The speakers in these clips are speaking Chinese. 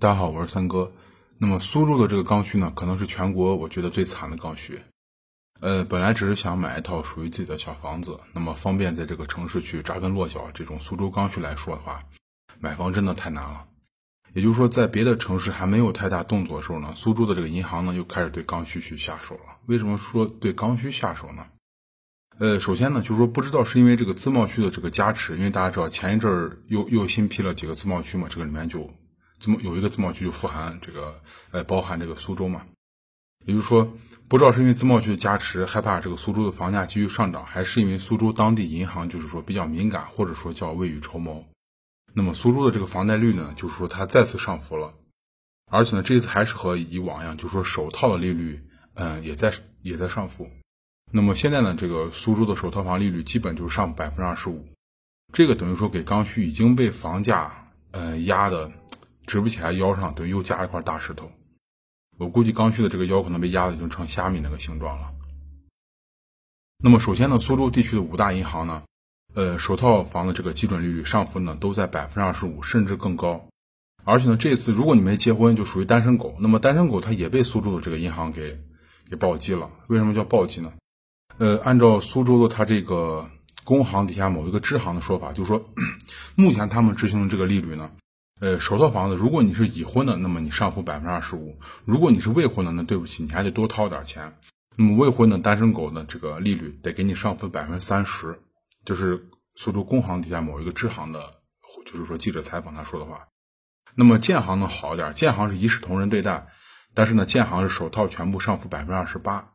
大家好，我是三哥。那么苏州的这个刚需呢，可能是全国我觉得最惨的刚需。呃，本来只是想买一套属于自己的小房子，那么方便在这个城市去扎根落脚。这种苏州刚需来说的话，买房真的太难了。也就是说，在别的城市还没有太大动作的时候呢，苏州的这个银行呢又开始对刚需去下手了。为什么说对刚需下手呢？呃，首先呢，就是说不知道是因为这个自贸区的这个加持，因为大家知道前一阵儿又又新批了几个自贸区嘛，这个里面就自贸有一个自贸区就富含这个呃包含这个苏州嘛，也就是说不知道是因为自贸区的加持，害怕这个苏州的房价继续上涨，还是因为苏州当地银行就是说比较敏感，或者说叫未雨绸缪。那么苏州的这个房贷率呢，就是说它再次上浮了，而且呢这一次还是和以往一样，就是说首套的利率嗯也在也在上浮。那么现在呢，这个苏州的首套房利率基本就是上百分之二十五，这个等于说给刚需已经被房价嗯压的直不起来腰上，等于又加了一块大石头。我估计刚需的这个腰可能被压的已经成虾米那个形状了。那么首先呢，苏州地区的五大银行呢，呃，首套房的这个基准利率上浮呢都在百分之二十五甚至更高，而且呢，这次如果你没结婚就属于单身狗，那么单身狗它也被苏州的这个银行给给暴击了。为什么叫暴击呢？呃，按照苏州的它这个工行底下某一个支行的说法，就是说，目前他们执行的这个利率呢，呃，首套房子如果你是已婚的，那么你上浮百分之二十五；如果你是未婚的，那对不起，你还得多掏点钱。那么未婚的单身狗的这个利率得给你上浮百分之三十，就是苏州工行底下某一个支行的，就是说记者采访他说的话。那么建行呢好一点，建行是一视同仁对待，但是呢，建行是首套全部上浮百分之二十八。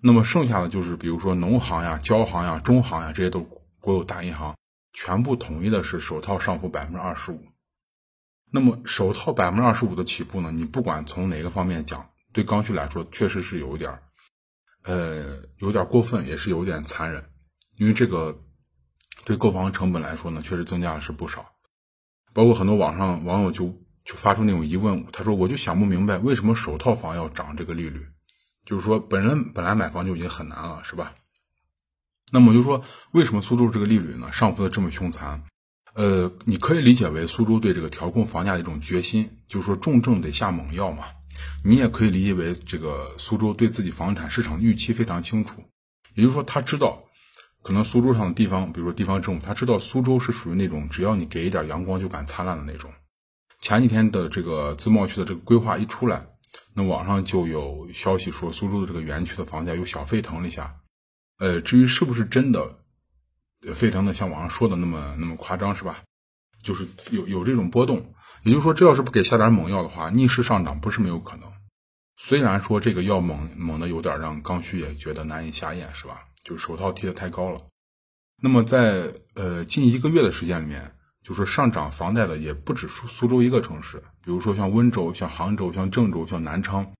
那么剩下的就是，比如说农行呀、交行呀、中行呀，这些都国有大银行，全部统一的是首套上浮百分之二十五。那么首套百分之二十五的起步呢？你不管从哪个方面讲，对刚需来说确实是有点儿，呃，有点过分，也是有点残忍。因为这个对购房成本来说呢，确实增加了是不少。包括很多网上网友就就发出那种疑问，他说：“我就想不明白，为什么首套房要涨这个利率？”就是说，本人本来买房就已经很难了，是吧？那么就说，为什么苏州这个利率呢上浮的这么凶残？呃，你可以理解为苏州对这个调控房价的一种决心，就是说重症得下猛药嘛。你也可以理解为这个苏州对自己房产市场预期非常清楚，也就是说，他知道可能苏州上的地方，比如说地方政府，他知道苏州是属于那种只要你给一点阳光就敢灿烂的那种。前几天的这个自贸区的这个规划一出来。那网上就有消息说，苏州的这个园区的房价又小沸腾了一下。呃，至于是不是真的沸腾的像网上说的那么那么夸张，是吧？就是有有这种波动。也就是说，这要是不给下点猛药的话，逆势上涨不是没有可能。虽然说这个药猛猛的有点让刚需也觉得难以下咽，是吧？就是手套提的太高了。那么在呃近一个月的时间里面。就是上涨房贷的也不止苏苏州一个城市，比如说像温州、像杭州、像郑州、像南昌，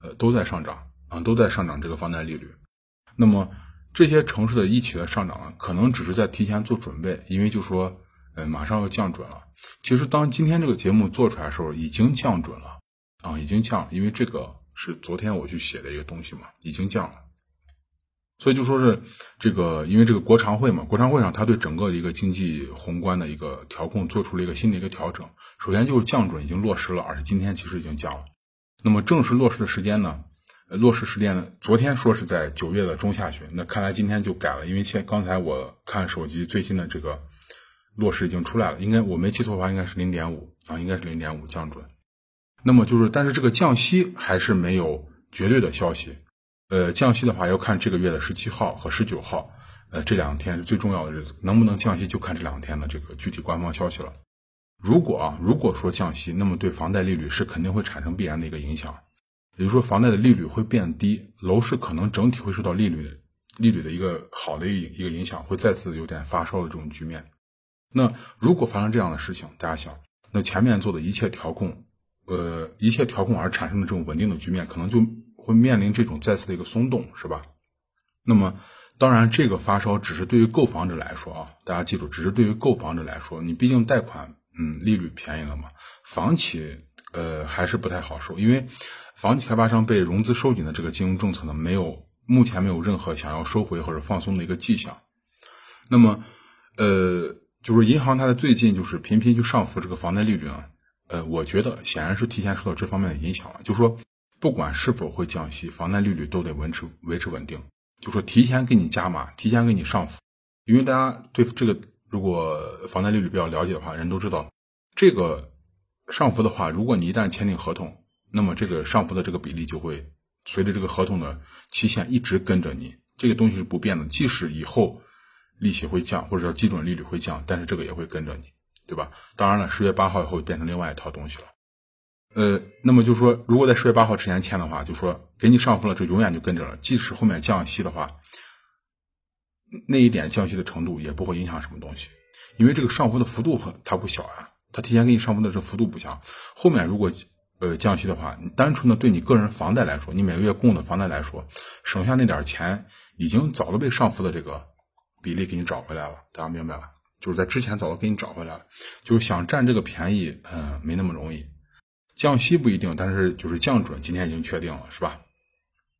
呃，都在上涨啊，都在上涨这个房贷利率。那么这些城市的一起的上涨呢，可能只是在提前做准备，因为就说，呃，马上要降准了。其实当今天这个节目做出来的时候，已经降准了啊，已经降，因为这个是昨天我去写的一个东西嘛，已经降了。所以就说是这个，因为这个国常会嘛，国常会上他对整个一个经济宏观的一个调控做出了一个新的一个调整。首先就是降准已经落实了，而且今天其实已经降了。那么正式落实的时间呢？落实时间呢？昨天说是在九月的中下旬，那看来今天就改了，因为现刚才我看手机最新的这个落实已经出来了，应该我没记错的话，应该是零点五啊，应该是零点五降准。那么就是，但是这个降息还是没有绝对的消息。呃，降息的话要看这个月的十七号和十九号，呃，这两天是最重要的日子，能不能降息就看这两天的这个具体官方消息了。如果啊，如果说降息，那么对房贷利率是肯定会产生必然的一个影响，也就是说房贷的利率会变低，楼市可能整体会受到利率的利率的一个好的一一个影响，会再次有点发烧的这种局面。那如果发生这样的事情，大家想，那前面做的一切调控，呃，一切调控而产生的这种稳定的局面，可能就。会面临这种再次的一个松动，是吧？那么，当然，这个发烧只是对于购房者来说啊，大家记住，只是对于购房者来说，你毕竟贷款，嗯，利率便宜了嘛。房企，呃，还是不太好受，因为房企开发商被融资收紧的这个金融政策呢，没有目前没有任何想要收回或者放松的一个迹象。那么，呃，就是银行它在最近就是频频去上浮这个房贷利率啊，呃，我觉得显然是提前受到这方面的影响了。就说不管是否会降息，房贷利率都得维持维持稳定。就说提前给你加码，提前给你上浮，因为大家对这个如果房贷利率比较了解的话，人都知道这个上浮的话，如果你一旦签订合同，那么这个上浮的这个比例就会随着这个合同的期限一直跟着你，这个东西是不变的。即使以后利息会降，或者叫基准利率会降，但是这个也会跟着你。对吧？当然了，十月八号以后变成另外一套东西了。呃，那么就是说，如果在十月八号之前签的话，就说给你上浮了，这永远就跟着了。即使后面降息的话，那一点降息的程度也不会影响什么东西，因为这个上浮的幅度很它不小啊。它提前给你上浮的这幅度不小，后面如果呃降息的话，你单纯的对你个人房贷来说，你每个月供的房贷来说，省下那点钱已经早都被上浮的这个比例给你找回来了。大家明白吧？就是在之前早都给你找回来了，就是想占这个便宜，嗯，没那么容易。降息不一定，但是就是降准，今天已经确定了，是吧？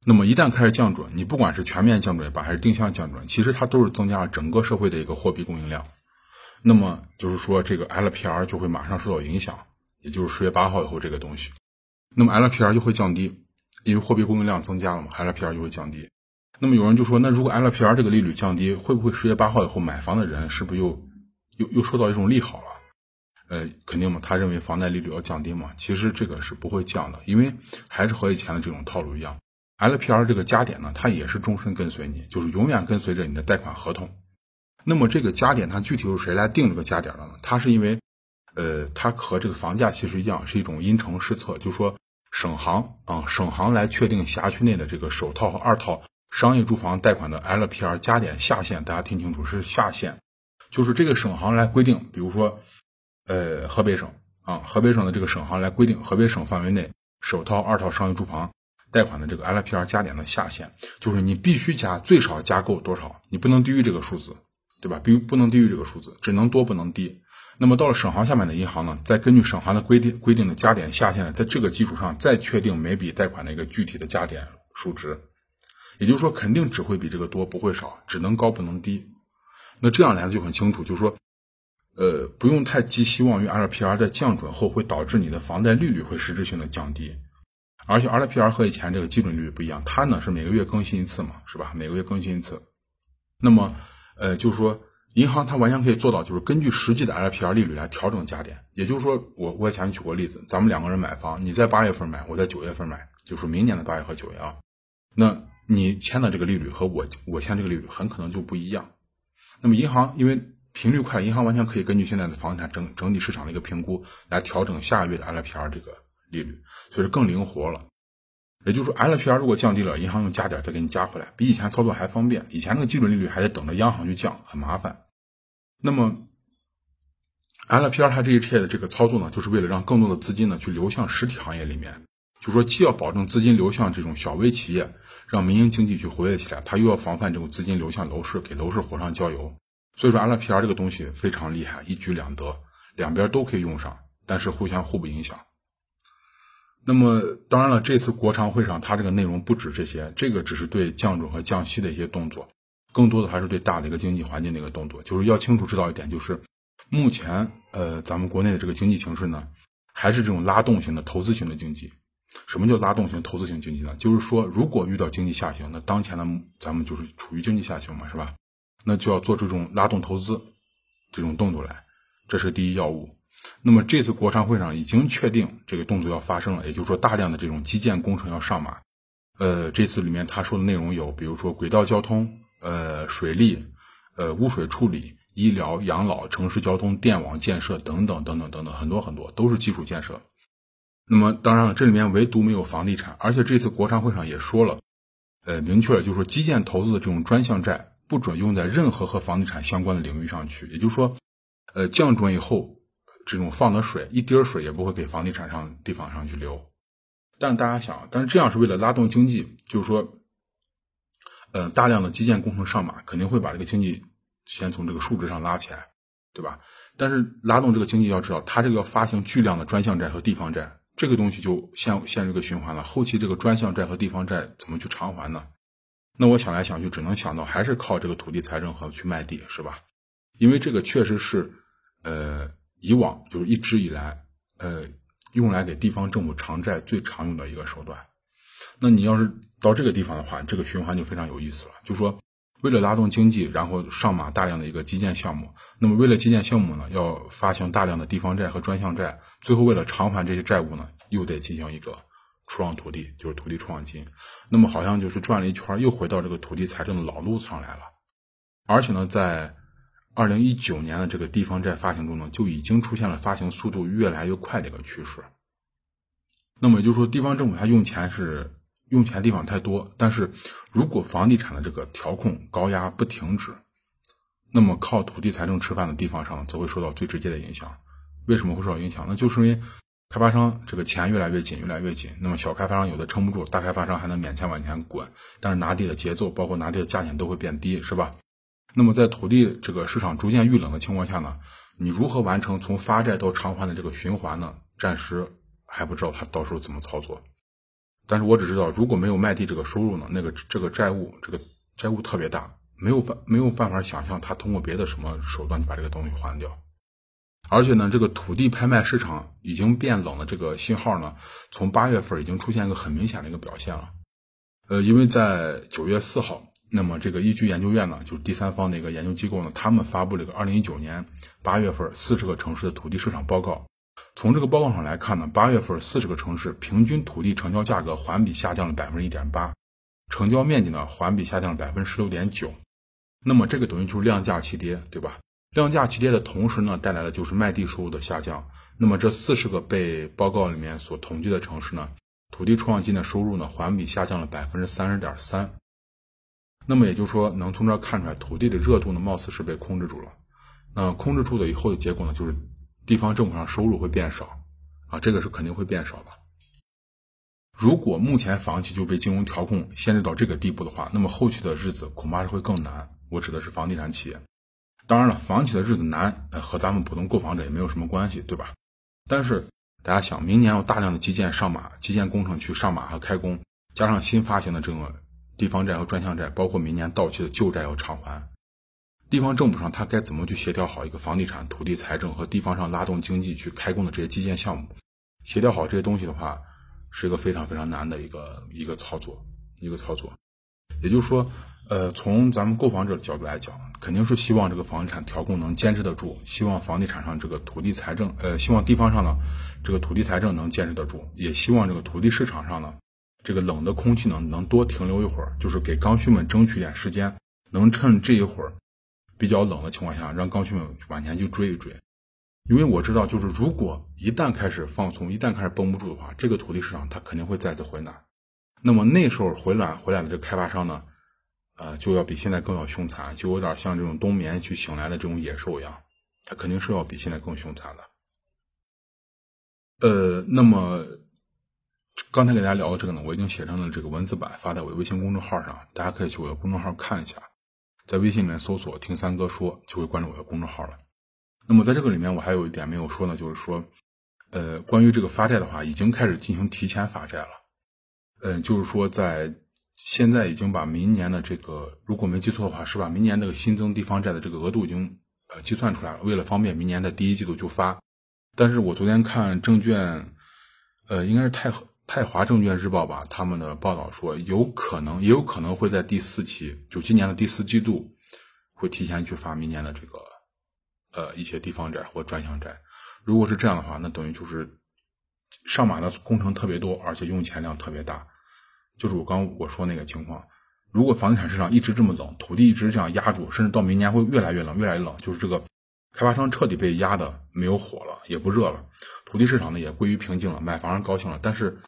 那么一旦开始降准，你不管是全面降准吧，还是定向降准，其实它都是增加了整个社会的一个货币供应量。那么就是说，这个 LPR 就会马上受到影响，也就是十月八号以后这个东西，那么 LPR 就会降低，因为货币供应量增加了嘛，LPR 就会降低。那么有人就说，那如果 LPR 这个利率降低，会不会十月八号以后买房的人是不是又？又又受到一种利好了，呃，肯定嘛，他认为房贷利率要降低嘛，其实这个是不会降的，因为还是和以前的这种套路一样，LPR 这个加点呢，它也是终身跟随你，就是永远跟随着你的贷款合同。那么这个加点它具体由谁来定这个加点的呢？它是因为，呃，它和这个房价其实一样，是一种因城施策，就是说省行啊，省行来确定辖区内的这个首套和二套商业住房贷款的 LPR 加点下限，大家听清楚是下限。就是这个省行来规定，比如说，呃，河北省啊，河北省的这个省行来规定，河北省范围内首套、二套商业住房贷款的这个 LPR 加点的下限，就是你必须加最少加够多少，你不能低于这个数字，对吧？必不能低于这个数字，只能多不能低。那么到了省行下面的银行呢，再根据省行的规定规定的加点下限，在这个基础上再确定每笔贷款的一个具体的加点数值，也就是说，肯定只会比这个多，不会少，只能高不能低。那这样来的就很清楚，就是说，呃，不用太寄希望于 LPR 在降准后会导致你的房贷利率会实质性的降低，而且 LPR 和以前这个基准利率不一样，它呢是每个月更新一次嘛，是吧？每个月更新一次。那么，呃，就是说，银行它完全可以做到，就是根据实际的 LPR 利率来调整加点。也就是说，我我以前举过例子，咱们两个人买房，你在八月份买，我在九月份买，就是明年的八月和九月啊，那你签的这个利率和我我签这个利率很可能就不一样。那么银行因为频率快，银行完全可以根据现在的房产整整体市场的一个评估来调整下个月的 LPR 这个利率，所以说更灵活了。也就是说，LPR 如果降低了，银行用加点再给你加回来，比以前操作还方便。以前那个基准利率还得等着央行去降，很麻烦。那么 LPR 它这一切的这个操作呢，就是为了让更多的资金呢去流向实体行业里面，就说既要保证资金流向这种小微企业。让民营经济去活跃起来，它又要防范这种资金流向楼市，给楼市火上浇油。所以说，LPR 这个东西非常厉害，一举两得，两边都可以用上，但是互相互不影响。那么，当然了，这次国常会上，它这个内容不止这些，这个只是对降准和降息的一些动作，更多的还是对大的一个经济环境的一个动作。就是要清楚知道一点，就是目前，呃，咱们国内的这个经济形势呢，还是这种拉动型的、投资型的经济。什么叫拉动型投资型经济呢？就是说，如果遇到经济下行，那当前的咱们就是处于经济下行嘛，是吧？那就要做这种拉动投资这种动作来，这是第一要务。那么这次国常会上已经确定这个动作要发生了，也就是说，大量的这种基建工程要上马。呃，这次里面他说的内容有，比如说轨道交通、呃水利、呃污水处理、医疗、养老、城市交通、电网建设等等等等等等，很多很多都是基础建设。那么当然了，这里面唯独没有房地产，而且这次国常会上也说了，呃，明确了，就是说基建投资的这种专项债不准用在任何和房地产相关的领域上去。也就是说，呃，降准以后，这种放的水一滴水也不会给房地产上地方上去流。但大家想，但是这样是为了拉动经济，就是说，呃，大量的基建工程上马，肯定会把这个经济先从这个数值上拉起来，对吧？但是拉动这个经济，要知道，它这个要发行巨量的专项债和地方债。这个东西就陷陷入一个循环了。后期这个专项债和地方债怎么去偿还呢？那我想来想去，只能想到还是靠这个土地财政和去卖地，是吧？因为这个确实是，呃，以往就是一直以来，呃，用来给地方政府偿债最常用的一个手段。那你要是到这个地方的话，这个循环就非常有意思了。就说为了拉动经济，然后上马大量的一个基建项目，那么为了基建项目呢，要发行大量的地方债和专项债，最后为了偿还这些债务呢，又得进行一个出让土地，就是土地出让金。那么好像就是转了一圈，又回到这个土地财政的老路上来了。而且呢，在二零一九年的这个地方债发行中呢，就已经出现了发行速度越来越快的一个趋势。那么也就是说，地方政府它用钱是用钱地方太多，但是如果房地产的这个调控高压不停止，那么靠土地财政吃饭的地方上则会受到最直接的影响。为什么会受到影响？那就是因为开发商这个钱越来越紧，越来越紧。那么小开发商有的撑不住，大开发商还能勉强往前滚，但是拿地的节奏，包括拿地的价钱都会变低，是吧？那么，在土地这个市场逐渐遇冷的情况下呢，你如何完成从发债到偿还的这个循环呢？暂时还不知道他到时候怎么操作。但是我只知道，如果没有卖地这个收入呢，那个这个债务这个债务特别大，没有办没有办法想象他通过别的什么手段就把这个东西还掉。而且呢，这个土地拍卖市场已经变冷的这个信号呢，从八月份已经出现一个很明显的一个表现了。呃，因为在九月四号。那么，这个易居研究院呢，就是第三方的一个研究机构呢，他们发布了一个二零一九年八月份四十个城市的土地市场报告。从这个报告上来看呢，八月份四十个城市平均土地成交价格环比下降了百分之一点八，成交面积呢环比下降了百分之十六点九。那么这个等于就是量价齐跌，对吧？量价齐跌的同时呢，带来的就是卖地收入的下降。那么这四十个被报告里面所统计的城市呢，土地出让金的收入呢，环比下降了百分之三十点三。那么也就是说，能从这儿看出来，土地的热度呢，貌似是被控制住了。那控制住了以后的结果呢，就是地方政府上收入会变少，啊，这个是肯定会变少的。如果目前房企就被金融调控限制到这个地步的话，那么后期的日子恐怕是会更难。我指的是房地产企业。当然了，房企的日子难，呃，和咱们普通购房者也没有什么关系，对吧？但是大家想，明年有大量的基建上马，基建工程去上马和开工，加上新发行的这个。地方债和专项债，包括明年到期的旧债要偿还，地方政府上他该怎么去协调好一个房地产、土地财政和地方上拉动经济去开工的这些基建项目？协调好这些东西的话，是一个非常非常难的一个一个操作，一个操作。也就是说，呃，从咱们购房者的角度来讲，肯定是希望这个房地产调控能坚持得住，希望房地产上这个土地财政，呃，希望地方上呢这个土地财政能坚持得住，也希望这个土地市场上呢。这个冷的空气呢，能多停留一会儿，就是给刚需们争取点时间，能趁这一会儿比较冷的情况下，让刚需们往前去追一追。因为我知道，就是如果一旦开始放松，一旦开始绷不住的话，这个土地市场它肯定会再次回暖。那么那时候回暖回来的这开发商呢，呃，就要比现在更要凶残，就有点像这种冬眠去醒来的这种野兽一样，它肯定是要比现在更凶残的。呃，那么。刚才给大家聊的这个呢，我已经写成了这个文字版，发在我的微信公众号上，大家可以去我的公众号看一下，在微信里面搜索“听三哥说”，就会关注我的公众号了。那么在这个里面，我还有一点没有说呢，就是说，呃，关于这个发债的话，已经开始进行提前发债了。嗯，就是说在现在已经把明年的这个，如果没记错的话，是把？明年那个新增地方债的这个额度已经呃计算出来了，为了方便明年的第一季度就发。但是我昨天看证券，呃，应该是太和。泰华证券日报吧，他们的报道说，有可能，也有可能会在第四期，就今年的第四季度，会提前去发明年的这个，呃，一些地方债或专项债。如果是这样的话，那等于就是上马的工程特别多，而且用钱量特别大。就是我刚我说那个情况，如果房地产市场一直这么冷，土地一直这样压住，甚至到明年会越来越冷，越来越冷，就是这个。开发商彻底被压的没有火了，也不热了，土地市场呢也归于平静了，买房人高兴了，但是。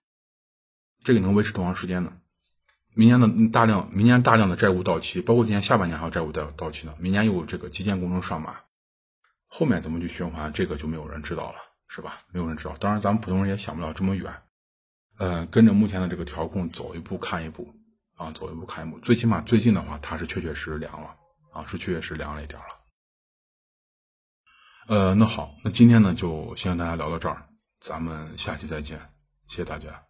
这个能维持多长时间呢？明年的大量，明年大量的债务到期，包括今年下半年还有债务到到期呢。明年又有这个基建工程上马，后面怎么去循环，这个就没有人知道了，是吧？没有人知道。当然，咱们普通人也想不了这么远。呃，跟着目前的这个调控走一步看一步啊，走一步看一步。最起码最近的话，它是确确实实凉了啊，是确确实凉了一点了。呃，那好，那今天呢就先跟大家聊到这儿，咱们下期再见，谢谢大家。